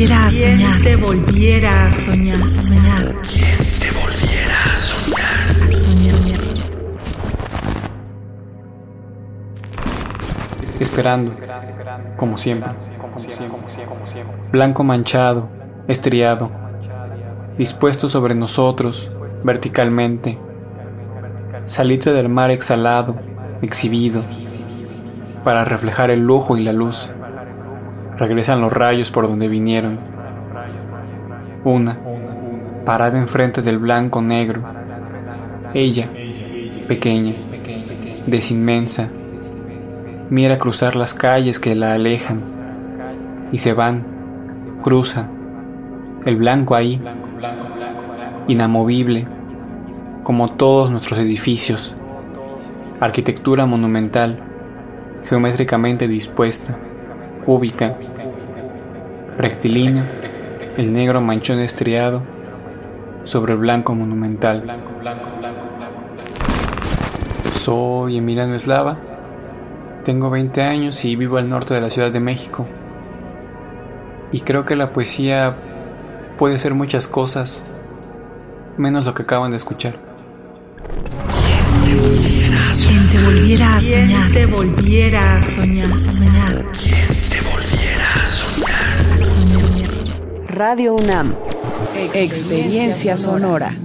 volviera a soñar. te volviera a soñar. Soñar. ¿Quién te volviera a soñar? A soñar. Esperando, como siempre. Blanco manchado, estriado, dispuesto sobre nosotros, verticalmente. Salitre del mar exhalado, exhibido, para reflejar el lujo y la luz. Regresan los rayos por donde vinieron. Una, parada enfrente del blanco negro. Ella, pequeña, desinmensa, mira cruzar las calles que la alejan y se van, cruzan. El blanco ahí, inamovible, como todos nuestros edificios. Arquitectura monumental, geométricamente dispuesta, cúbica, rectilíneo, el negro manchón estriado sobre el blanco monumental. Soy Emiliano Eslava, tengo 20 años y vivo al norte de la Ciudad de México. Y creo que la poesía puede ser muchas cosas, menos lo que acaban de escuchar. Te volviera a soñar. te volviera a soñar. Soñar. ¿Quién te volviera a soñar? A soñar. Radio UNAM. Experiencia sonora.